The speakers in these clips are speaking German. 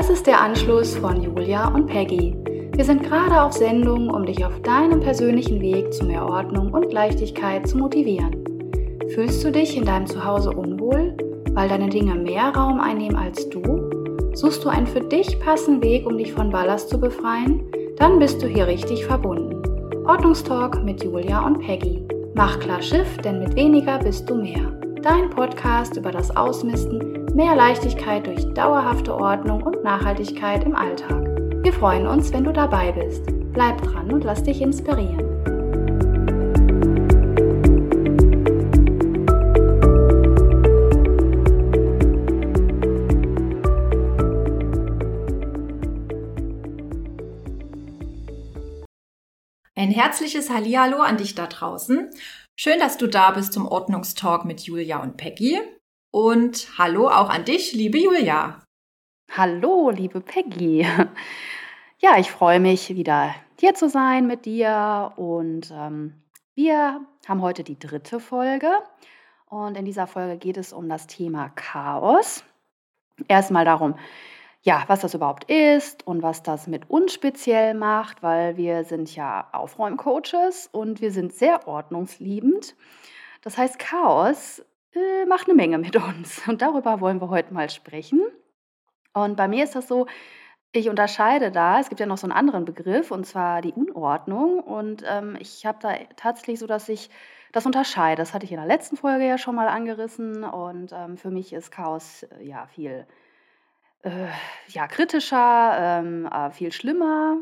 Das ist der Anschluss von Julia und Peggy. Wir sind gerade auf Sendung, um dich auf deinem persönlichen Weg zu mehr Ordnung und Leichtigkeit zu motivieren. Fühlst du dich in deinem Zuhause unwohl, weil deine Dinge mehr Raum einnehmen als du? Suchst du einen für dich passenden Weg, um dich von Ballast zu befreien? Dann bist du hier richtig verbunden. Ordnungstalk mit Julia und Peggy. Mach klar Schiff, denn mit weniger bist du mehr. Dein Podcast über das Ausmisten, mehr Leichtigkeit durch dauerhafte Ordnung und Nachhaltigkeit im Alltag. Wir freuen uns, wenn du dabei bist. Bleib dran und lass dich inspirieren. Ein herzliches Hallihallo an dich da draußen. Schön, dass du da bist zum Ordnungstalk mit Julia und Peggy. Und hallo auch an dich, liebe Julia. Hallo, liebe Peggy. Ja, ich freue mich, wieder hier zu sein mit dir. Und ähm, wir haben heute die dritte Folge. Und in dieser Folge geht es um das Thema Chaos. Erstmal darum, ja, was das überhaupt ist und was das mit uns speziell macht, weil wir sind ja Aufräumcoaches und wir sind sehr ordnungsliebend. Das heißt, Chaos äh, macht eine Menge mit uns und darüber wollen wir heute mal sprechen. Und bei mir ist das so, ich unterscheide da, es gibt ja noch so einen anderen Begriff und zwar die Unordnung und ähm, ich habe da tatsächlich so, dass ich das unterscheide. Das hatte ich in der letzten Folge ja schon mal angerissen und ähm, für mich ist Chaos äh, ja viel äh, ja, kritischer, ähm, äh, viel schlimmer.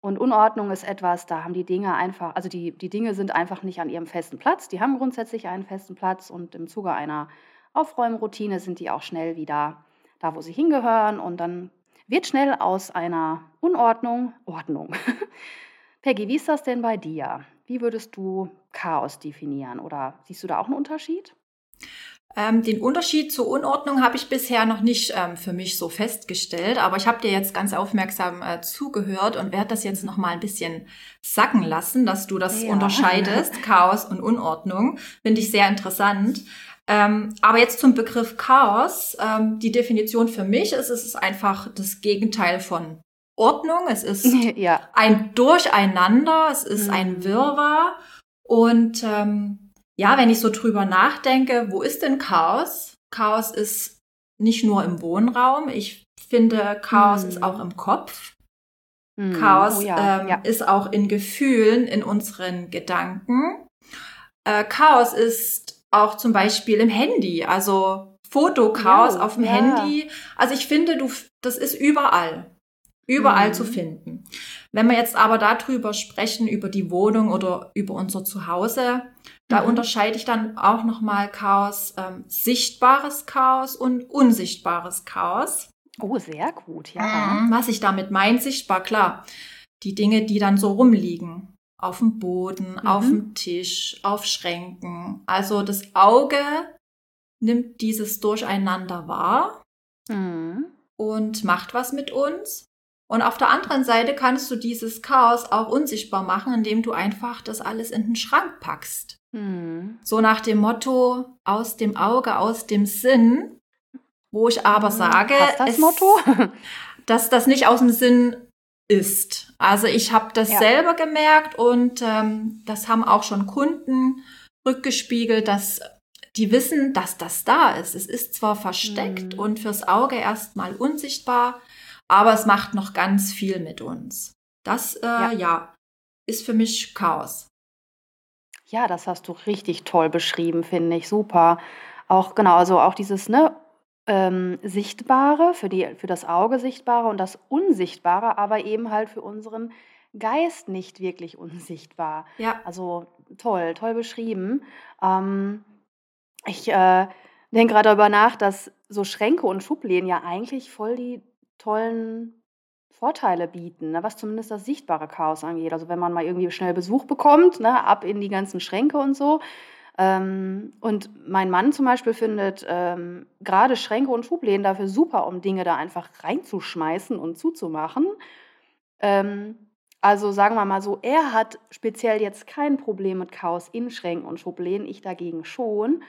Und Unordnung ist etwas, da haben die Dinge einfach, also die, die Dinge sind einfach nicht an ihrem festen Platz. Die haben grundsätzlich einen festen Platz und im Zuge einer Aufräumroutine sind die auch schnell wieder da, wo sie hingehören. Und dann wird schnell aus einer Unordnung Ordnung. Peggy, wie ist das denn bei dir? Wie würdest du Chaos definieren? Oder siehst du da auch einen Unterschied? Ähm, den Unterschied zur Unordnung habe ich bisher noch nicht ähm, für mich so festgestellt, aber ich habe dir jetzt ganz aufmerksam äh, zugehört und werde das jetzt noch mal ein bisschen sacken lassen, dass du das ja. unterscheidest, Chaos und Unordnung. Finde ich sehr interessant. Ähm, aber jetzt zum Begriff Chaos. Ähm, die Definition für mich ist, es ist einfach das Gegenteil von Ordnung. Es ist ja. ein Durcheinander, es ist mhm. ein Wirrwarr und ähm, ja, wenn ich so drüber nachdenke, wo ist denn Chaos? Chaos ist nicht nur im Wohnraum. Ich finde, Chaos hm. ist auch im Kopf. Hm. Chaos oh ja, ähm, ja. ist auch in Gefühlen, in unseren Gedanken. Äh, Chaos ist auch zum Beispiel im Handy, also Fotochaos ja, auf dem Handy. Also ich finde, du, das ist überall überall mhm. zu finden. Wenn wir jetzt aber darüber sprechen, über die Wohnung oder über unser Zuhause, da mhm. unterscheide ich dann auch nochmal Chaos, ähm, sichtbares Chaos und unsichtbares Chaos. Oh, sehr gut, ja. Mhm. Was ich damit meine, sichtbar, klar. Die Dinge, die dann so rumliegen. Auf dem Boden, mhm. auf dem Tisch, auf Schränken. Also das Auge nimmt dieses Durcheinander wahr mhm. und macht was mit uns. Und auf der anderen Seite kannst du dieses Chaos auch unsichtbar machen, indem du einfach das alles in den Schrank packst. Hm. So nach dem Motto, aus dem Auge, aus dem Sinn, wo ich aber hm. sage, das es, Motto? dass das nicht aus dem Sinn ist. Also ich habe das ja. selber gemerkt und ähm, das haben auch schon Kunden rückgespiegelt, dass die wissen, dass das da ist. Es ist zwar versteckt hm. und fürs Auge erstmal unsichtbar, aber es macht noch ganz viel mit uns. Das, äh, ja. ja, ist für mich Chaos. Ja, das hast du richtig toll beschrieben, finde ich. Super. Auch genau, also auch dieses ne, ähm, Sichtbare, für, die, für das Auge Sichtbare und das Unsichtbare, aber eben halt für unseren Geist nicht wirklich unsichtbar. Ja. Also toll, toll beschrieben. Ähm, ich äh, denke gerade darüber nach, dass so Schränke und Schubläden ja eigentlich voll die tollen Vorteile bieten, ne, was zumindest das sichtbare Chaos angeht. Also wenn man mal irgendwie schnell Besuch bekommt, ne, ab in die ganzen Schränke und so. Ähm, und mein Mann zum Beispiel findet ähm, gerade Schränke und Schubläden dafür super, um Dinge da einfach reinzuschmeißen und zuzumachen. Ähm, also sagen wir mal so, er hat speziell jetzt kein Problem mit Chaos in Schränken und Schubläden, ich dagegen schon.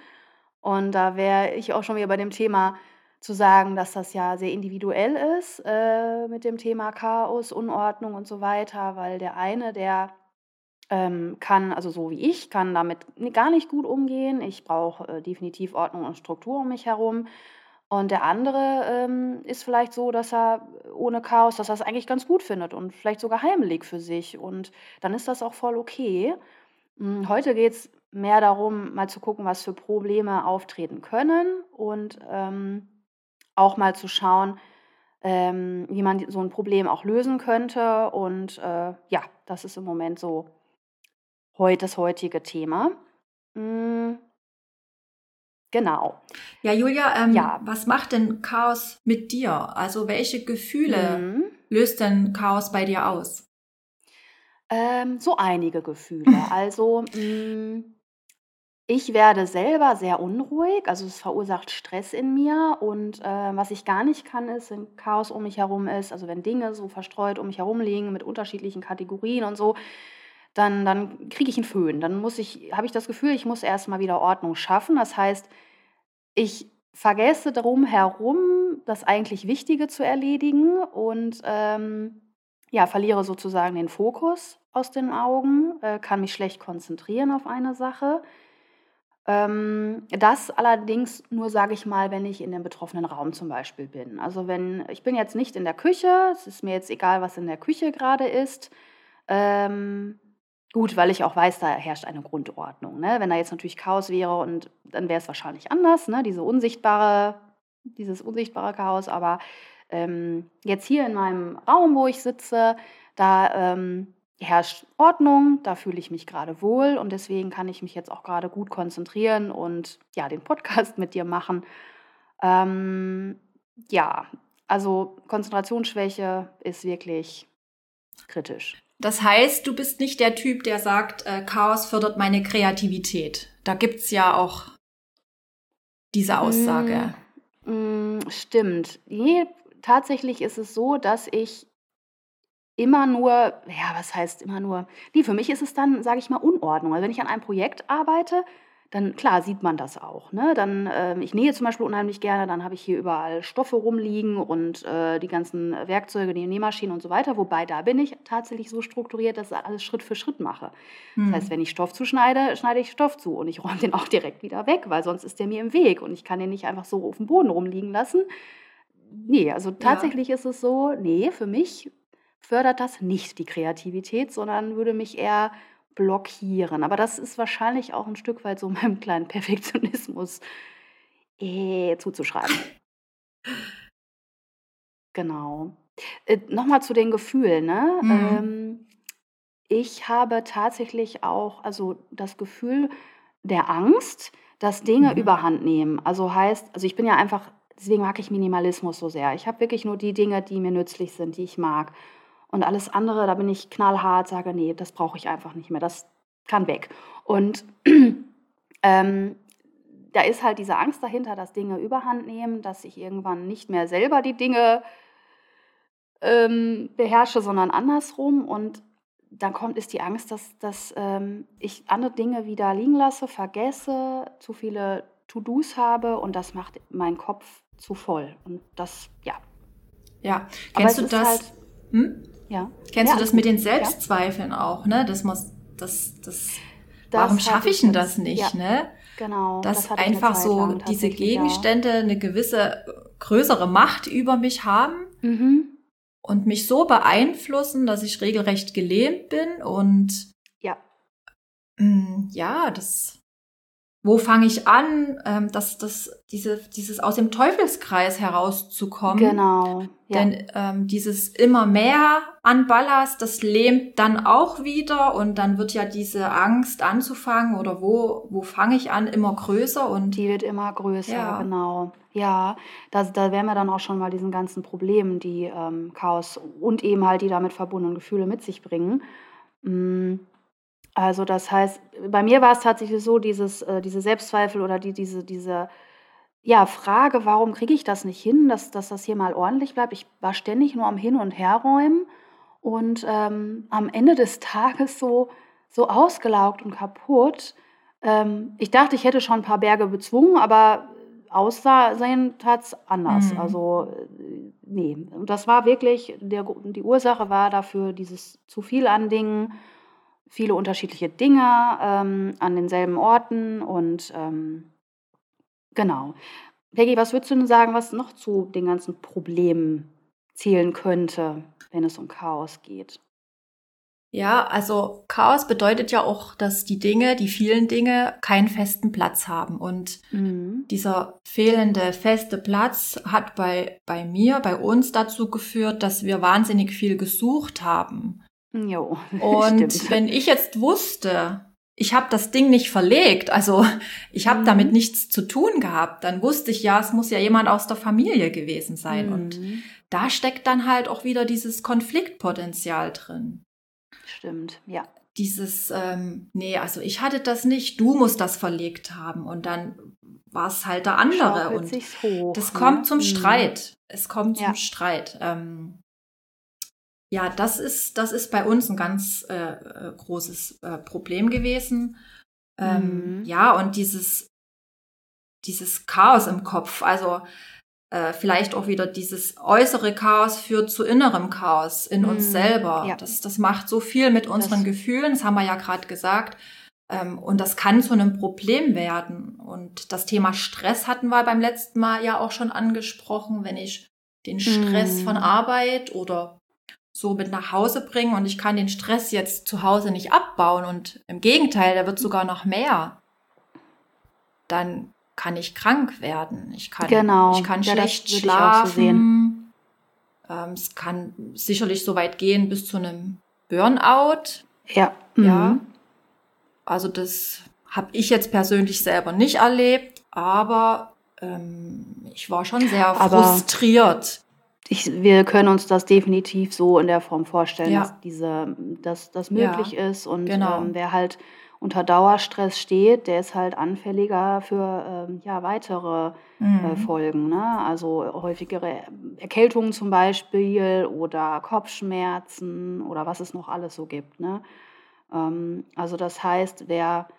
Und da wäre ich auch schon wieder bei dem Thema zu sagen, dass das ja sehr individuell ist äh, mit dem Thema Chaos, Unordnung und so weiter, weil der eine, der ähm, kann, also so wie ich, kann damit gar nicht gut umgehen. Ich brauche äh, definitiv Ordnung und Struktur um mich herum. Und der andere ähm, ist vielleicht so, dass er ohne Chaos, dass er es eigentlich ganz gut findet und vielleicht sogar heimelig für sich. Und dann ist das auch voll okay. Hm, heute geht es mehr darum, mal zu gucken, was für Probleme auftreten können und ähm, auch mal zu schauen, ähm, wie man so ein Problem auch lösen könnte. Und äh, ja, das ist im Moment so heut, das heutige Thema. Mm, genau. Ja, Julia, ähm, ja. was macht denn Chaos mit dir? Also welche Gefühle mhm. löst denn Chaos bei dir aus? Ähm, so einige Gefühle. Also mh, mm, ich werde selber sehr unruhig, also es verursacht Stress in mir und äh, was ich gar nicht kann, ist, wenn Chaos um mich herum ist, also wenn Dinge so verstreut um mich herum liegen mit unterschiedlichen Kategorien und so, dann, dann kriege ich einen Föhn. Dann muss ich, habe ich das Gefühl, ich muss erstmal wieder Ordnung schaffen. Das heißt, ich vergesse darum herum, das eigentlich Wichtige zu erledigen und ähm, ja, verliere sozusagen den Fokus aus den Augen, äh, kann mich schlecht konzentrieren auf eine Sache das allerdings nur, sage ich mal, wenn ich in dem betroffenen Raum zum Beispiel bin. Also wenn ich bin jetzt nicht in der Küche, es ist mir jetzt egal, was in der Küche gerade ist. Ähm, gut, weil ich auch weiß, da herrscht eine Grundordnung. Ne? Wenn da jetzt natürlich Chaos wäre und dann wäre es wahrscheinlich anders, ne? diese unsichtbare, dieses unsichtbare Chaos. Aber ähm, jetzt hier in meinem Raum, wo ich sitze, da ähm, herrscht Ordnung, da fühle ich mich gerade wohl und deswegen kann ich mich jetzt auch gerade gut konzentrieren und ja, den Podcast mit dir machen. Ähm, ja, also Konzentrationsschwäche ist wirklich kritisch. Das heißt, du bist nicht der Typ, der sagt, äh, Chaos fördert meine Kreativität. Da gibt es ja auch diese Aussage. Mm, mm, stimmt. Nee, tatsächlich ist es so, dass ich immer nur, ja, was heißt immer nur? Nee, für mich ist es dann, sage ich mal, Unordnung. Also wenn ich an einem Projekt arbeite, dann klar sieht man das auch. Ne? Dann, äh, ich nähe zum Beispiel unheimlich gerne, dann habe ich hier überall Stoffe rumliegen und äh, die ganzen Werkzeuge, die Nähmaschinen und so weiter. Wobei da bin ich tatsächlich so strukturiert, dass ich alles Schritt für Schritt mache. Hm. Das heißt, wenn ich Stoff zuschneide, schneide ich Stoff zu und ich räume den auch direkt wieder weg, weil sonst ist der mir im Weg und ich kann den nicht einfach so auf dem Boden rumliegen lassen. Nee, also tatsächlich ja. ist es so, nee, für mich fördert das nicht die Kreativität, sondern würde mich eher blockieren. Aber das ist wahrscheinlich auch ein Stück weit so meinem kleinen Perfektionismus äh, zuzuschreiben. Genau. Äh, Nochmal zu den Gefühlen. Ne? Mhm. Ähm, ich habe tatsächlich auch also das Gefühl der Angst, dass Dinge mhm. überhand nehmen. Also heißt, also ich bin ja einfach, deswegen mag ich Minimalismus so sehr. Ich habe wirklich nur die Dinge, die mir nützlich sind, die ich mag. Und alles andere, da bin ich knallhart, sage, nee, das brauche ich einfach nicht mehr, das kann weg. Und ähm, da ist halt diese Angst dahinter, dass Dinge überhand nehmen, dass ich irgendwann nicht mehr selber die Dinge ähm, beherrsche, sondern andersrum. Und dann kommt ist die Angst, dass, dass ähm, ich andere Dinge wieder liegen lasse, vergesse, zu viele To-Dos habe und das macht meinen Kopf zu voll. Und das, ja. Ja, kennst du das? Halt, hm? Ja. Kennst ja, du das mit den Selbstzweifeln ja. auch, ne? Das muss, das, das, das warum schaffe ich denn das nicht, ja. ne? Genau. Dass das einfach so diese Gegenstände eine gewisse größere Macht über mich haben mhm. und mich so beeinflussen, dass ich regelrecht gelähmt bin und ja, mh, mm, ja, das wo fange ich an, ähm, dass das, diese, dieses aus dem Teufelskreis herauszukommen. Genau. Ja. Denn ähm, dieses immer mehr an Ballast, das lähmt dann auch wieder und dann wird ja diese Angst anzufangen oder wo, wo fange ich an, immer größer und die wird immer größer, ja. genau. Ja, da, da wären wir dann auch schon mal diesen ganzen Problemen, die ähm, Chaos und eben halt die damit verbundenen Gefühle mit sich bringen. Mm also das heißt, bei mir war es tatsächlich so, dieses, äh, diese Selbstzweifel oder die, diese, diese ja, Frage, warum kriege ich das nicht hin, dass, dass das hier mal ordentlich bleibt. Ich war ständig nur am Hin- und Herräumen und ähm, am Ende des Tages so, so ausgelaugt und kaputt. Ähm, ich dachte, ich hätte schon ein paar Berge bezwungen, aber aussehen tat es anders. Mhm. Also nee, und das war wirklich, der, die Ursache war dafür dieses zu viel an Dingen, viele unterschiedliche Dinge ähm, an denselben Orten und ähm, genau. Peggy, was würdest du denn sagen, was noch zu den ganzen Problemen zählen könnte, wenn es um Chaos geht? Ja, also Chaos bedeutet ja auch, dass die Dinge, die vielen Dinge keinen festen Platz haben. Und mhm. dieser fehlende feste Platz hat bei, bei mir, bei uns dazu geführt, dass wir wahnsinnig viel gesucht haben. Jo, und stimmt. wenn ich jetzt wusste, ich habe das Ding nicht verlegt, also ich habe mhm. damit nichts zu tun gehabt, dann wusste ich ja, es muss ja jemand aus der Familie gewesen sein. Mhm. Und da steckt dann halt auch wieder dieses Konfliktpotenzial drin. Stimmt, ja. Dieses, ähm, nee, also ich hatte das nicht, du musst das verlegt haben. Und dann war es halt der andere. und hoch, das ne? kommt zum mhm. Streit. Es kommt ja. zum Streit. Ähm, ja, das ist, das ist bei uns ein ganz äh, äh großes äh, Problem gewesen. Ähm, mhm. Ja, und dieses, dieses Chaos im Kopf. Also äh, vielleicht auch wieder dieses äußere Chaos führt zu innerem Chaos in uns mm, selber. Ja. Das, das macht so viel mit unseren das. Gefühlen, das haben wir ja gerade gesagt. Ähm, und das kann zu einem Problem werden. Und das Thema Stress hatten wir beim letzten Mal ja auch schon angesprochen. Wenn ich den Stress mm. von Arbeit oder so mit nach Hause bringe und ich kann den Stress jetzt zu Hause nicht abbauen und im Gegenteil, der wird sogar noch mehr, dann kann ich krank werden. Ich kann, genau. ich kann ja, schlecht schlafen. So ähm, es kann sicherlich so weit gehen bis zu einem Burnout. Ja. Mhm. Ja. Also das habe ich jetzt persönlich selber nicht erlebt, aber ähm, ich war schon sehr aber frustriert. Ich, wir können uns das definitiv so in der Form vorstellen, ja. dass diese, dass das möglich ja, ist und genau. ähm, wer halt unter Dauerstress steht, der ist halt anfälliger für ähm, ja, weitere äh, mhm. äh, Folgen. Ne? Also häufigere Erkältungen zum Beispiel oder Kopfschmerzen oder was es noch alles so gibt. Ne? Ähm, also das heißt, wer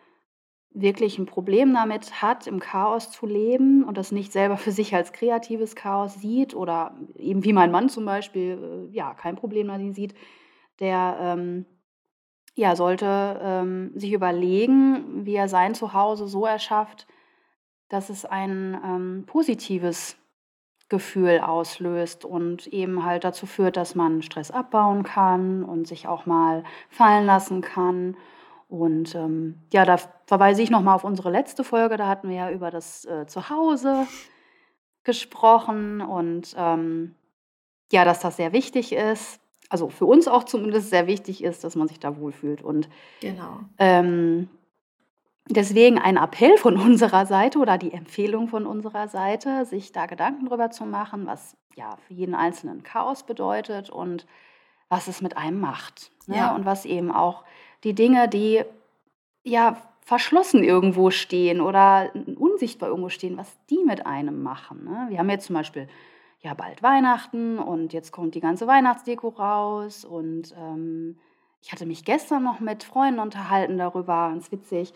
wirklich ein Problem damit hat, im Chaos zu leben und das nicht selber für sich als kreatives Chaos sieht oder eben wie mein Mann zum Beispiel, äh, ja, kein Problem damit sieht, der ähm, ja, sollte ähm, sich überlegen, wie er sein Zuhause so erschafft, dass es ein ähm, positives Gefühl auslöst und eben halt dazu führt, dass man Stress abbauen kann und sich auch mal fallen lassen kann. Und ähm, ja, da verweise ich nochmal auf unsere letzte Folge, da hatten wir ja über das äh, Zuhause gesprochen und ähm, ja, dass das sehr wichtig ist, also für uns auch zumindest sehr wichtig ist, dass man sich da wohlfühlt. Und genau. Ähm, deswegen ein Appell von unserer Seite oder die Empfehlung von unserer Seite, sich da Gedanken drüber zu machen, was ja für jeden Einzelnen Chaos bedeutet und was es mit einem macht. Ne? Ja. Und was eben auch die Dinge, die ja verschlossen irgendwo stehen oder unsichtbar irgendwo stehen, was die mit einem machen. Ne? Wir haben jetzt zum Beispiel ja bald Weihnachten und jetzt kommt die ganze Weihnachtsdeko raus. Und ähm, ich hatte mich gestern noch mit Freunden unterhalten darüber, ganz witzig.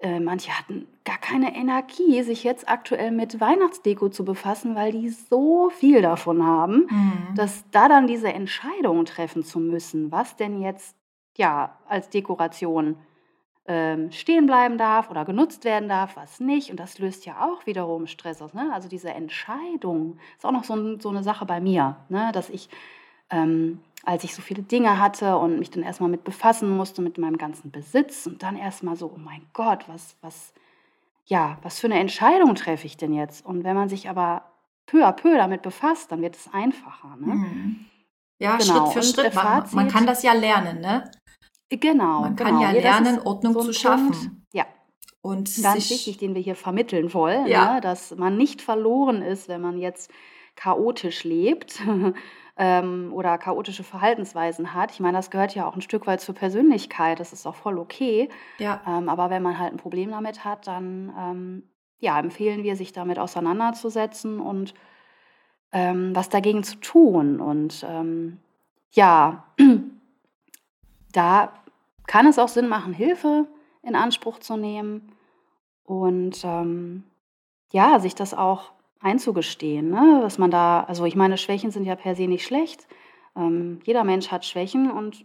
Äh, manche hatten gar keine Energie, sich jetzt aktuell mit Weihnachtsdeko zu befassen, weil die so viel davon haben, mhm. dass da dann diese Entscheidung treffen zu müssen, was denn jetzt ja als Dekoration ähm, stehen bleiben darf oder genutzt werden darf, was nicht. Und das löst ja auch wiederum Stress aus. Ne? Also diese Entscheidung ist auch noch so, ein, so eine Sache bei mir, ne? dass ich, ähm, als ich so viele Dinge hatte und mich dann erstmal mit befassen musste, mit meinem ganzen Besitz und dann erstmal so, oh mein Gott, was, was, ja, was für eine Entscheidung treffe ich denn jetzt? Und wenn man sich aber peu à peu damit befasst, dann wird es einfacher. Ne? Mhm. Ja, genau. Schritt für Schritt. Man, man, kann das ja lernen, ne? Genau. Man kann genau. ja lernen, Ordnung so zu schaffen. Punkt. Ja. Und ganz wichtig, den wir hier vermitteln wollen, ja. ne? dass man nicht verloren ist, wenn man jetzt chaotisch lebt ähm, oder chaotische Verhaltensweisen hat. Ich meine, das gehört ja auch ein Stück weit zur Persönlichkeit. Das ist auch voll okay. Ja. Ähm, aber wenn man halt ein Problem damit hat, dann ähm, ja, empfehlen wir, sich damit auseinanderzusetzen und ähm, was dagegen zu tun. Und ähm, ja, da kann es auch Sinn machen, Hilfe in Anspruch zu nehmen. Und ähm, ja, sich das auch einzugestehen, ne? dass man da, also ich meine, Schwächen sind ja per se nicht schlecht. Ähm, jeder Mensch hat Schwächen und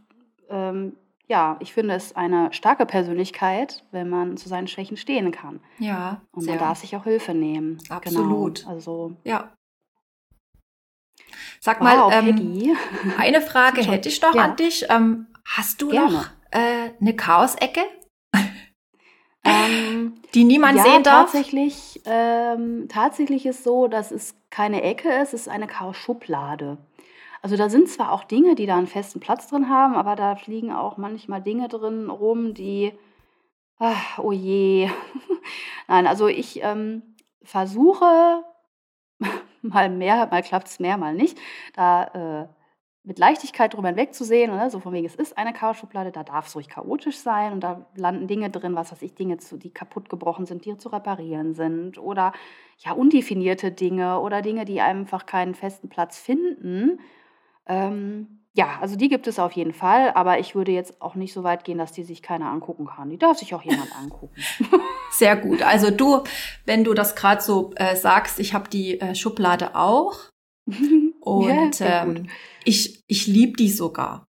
ähm, ja, ich finde es eine starke Persönlichkeit, wenn man zu seinen Schwächen stehen kann. Ja. Und man darf sich auch Hilfe nehmen. Absolut. Genau. Also. Ja. Sag mal, wow, ähm, eine Frage hätte ich noch ja. an dich. Ähm, hast du Gerne. noch äh, eine Chaos-Ecke? Ähm, die niemand ja, sehen darf? Tatsächlich, ähm, tatsächlich ist so, dass es keine Ecke ist, es ist eine Chaos-Schublade. Also da sind zwar auch Dinge, die da einen festen Platz drin haben, aber da fliegen auch manchmal Dinge drin rum, die, ach, oh je. Nein, also ich ähm, versuche, mal mehr, mal klappt es mehr, mal nicht, da äh, mit Leichtigkeit drüber hinwegzusehen, oder? so von wegen, es ist eine Chaos-Schublade, da darf es ruhig chaotisch sein und da landen Dinge drin, was weiß ich, Dinge, zu, die kaputt gebrochen sind, die zu reparieren sind oder ja, undefinierte Dinge oder Dinge, die einfach keinen festen Platz finden ähm, ja, also die gibt es auf jeden Fall, aber ich würde jetzt auch nicht so weit gehen, dass die sich keiner angucken kann. Die darf sich auch jemand angucken. Sehr gut. Also du, wenn du das gerade so äh, sagst, ich habe die äh, Schublade auch und ja, ähm, ich, ich liebe die sogar.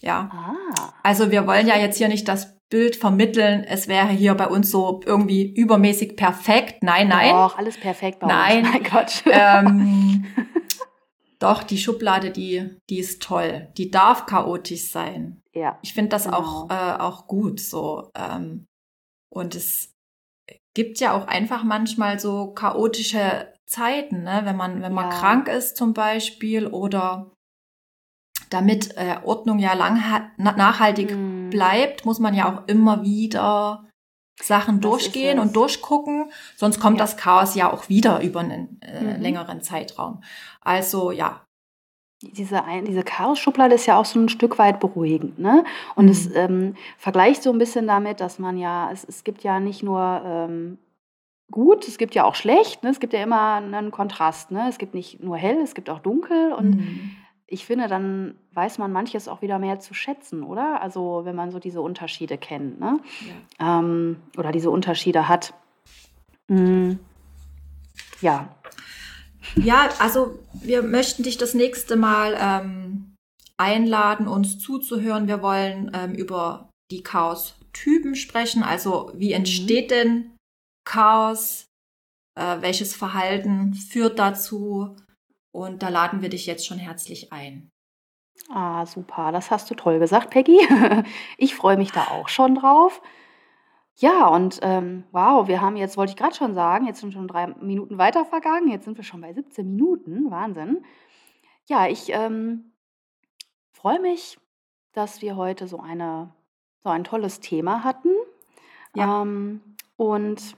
Ja. Ah. Also wir wollen ja jetzt hier nicht das Bild vermitteln, es wäre hier bei uns so irgendwie übermäßig perfekt. Nein, nein. Doch, alles perfekt bei nein. uns. Nein, Gott. Ähm, Doch, die Schublade, die, die ist toll. Die darf chaotisch sein. Ja. Ich finde das genau. auch, äh, auch gut so. Ähm, und es gibt ja auch einfach manchmal so chaotische Zeiten, ne? wenn man, wenn man ja. krank ist zum Beispiel oder damit äh, Ordnung ja lang nachhaltig mm. bleibt, muss man ja auch immer wieder Sachen das durchgehen und durchgucken, sonst kommt ja. das Chaos ja auch wieder über einen äh, mhm. längeren Zeitraum. Also ja. Diese, diese Chaos-Schublade ist ja auch so ein Stück weit beruhigend. Ne? Und mhm. es ähm, vergleicht so ein bisschen damit, dass man ja, es, es gibt ja nicht nur ähm, gut, es gibt ja auch schlecht, ne? es gibt ja immer einen Kontrast. Ne? Es gibt nicht nur hell, es gibt auch dunkel und mhm ich finde, dann weiß man manches auch wieder mehr zu schätzen, oder? Also wenn man so diese Unterschiede kennt, ne? Ja. Ähm, oder diese Unterschiede hat. Mhm. Ja. Ja, also wir möchten dich das nächste Mal ähm, einladen, uns zuzuhören. Wir wollen ähm, über die Chaos-Typen sprechen. Also wie entsteht mhm. denn Chaos? Äh, welches Verhalten führt dazu? Und da laden wir dich jetzt schon herzlich ein. Ah, super. Das hast du toll gesagt, Peggy. Ich freue mich da auch schon drauf. Ja, und ähm, wow, wir haben jetzt, wollte ich gerade schon sagen, jetzt sind schon drei Minuten weiter vergangen. Jetzt sind wir schon bei 17 Minuten. Wahnsinn. Ja, ich ähm, freue mich, dass wir heute so, eine, so ein tolles Thema hatten. Ja. Ähm, und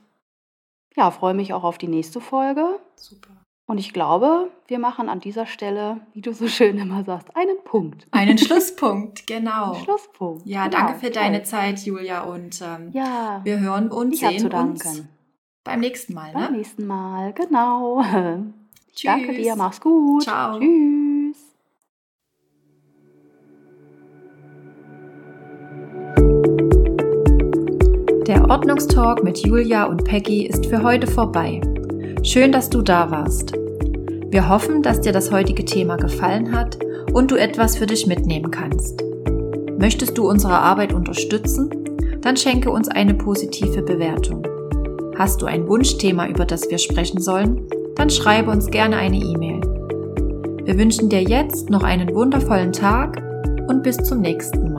ja, freue mich auch auf die nächste Folge. Super. Und ich glaube, wir machen an dieser Stelle, wie du so schön immer sagst, einen Punkt. Einen Schlusspunkt, genau. Einen Schlusspunkt. Ja, genau, danke für toll. deine Zeit, Julia. Und ähm, ja, wir hören uns, ich sehen uns beim nächsten Mal. Ne? Beim nächsten Mal, genau. Tschüss. Danke dir, mach's gut. Ciao. Tschüss. Der Ordnungstalk mit Julia und Peggy ist für heute vorbei. Schön, dass du da warst. Wir hoffen, dass dir das heutige Thema gefallen hat und du etwas für dich mitnehmen kannst. Möchtest du unsere Arbeit unterstützen? Dann schenke uns eine positive Bewertung. Hast du ein Wunschthema, über das wir sprechen sollen? Dann schreibe uns gerne eine E-Mail. Wir wünschen dir jetzt noch einen wundervollen Tag und bis zum nächsten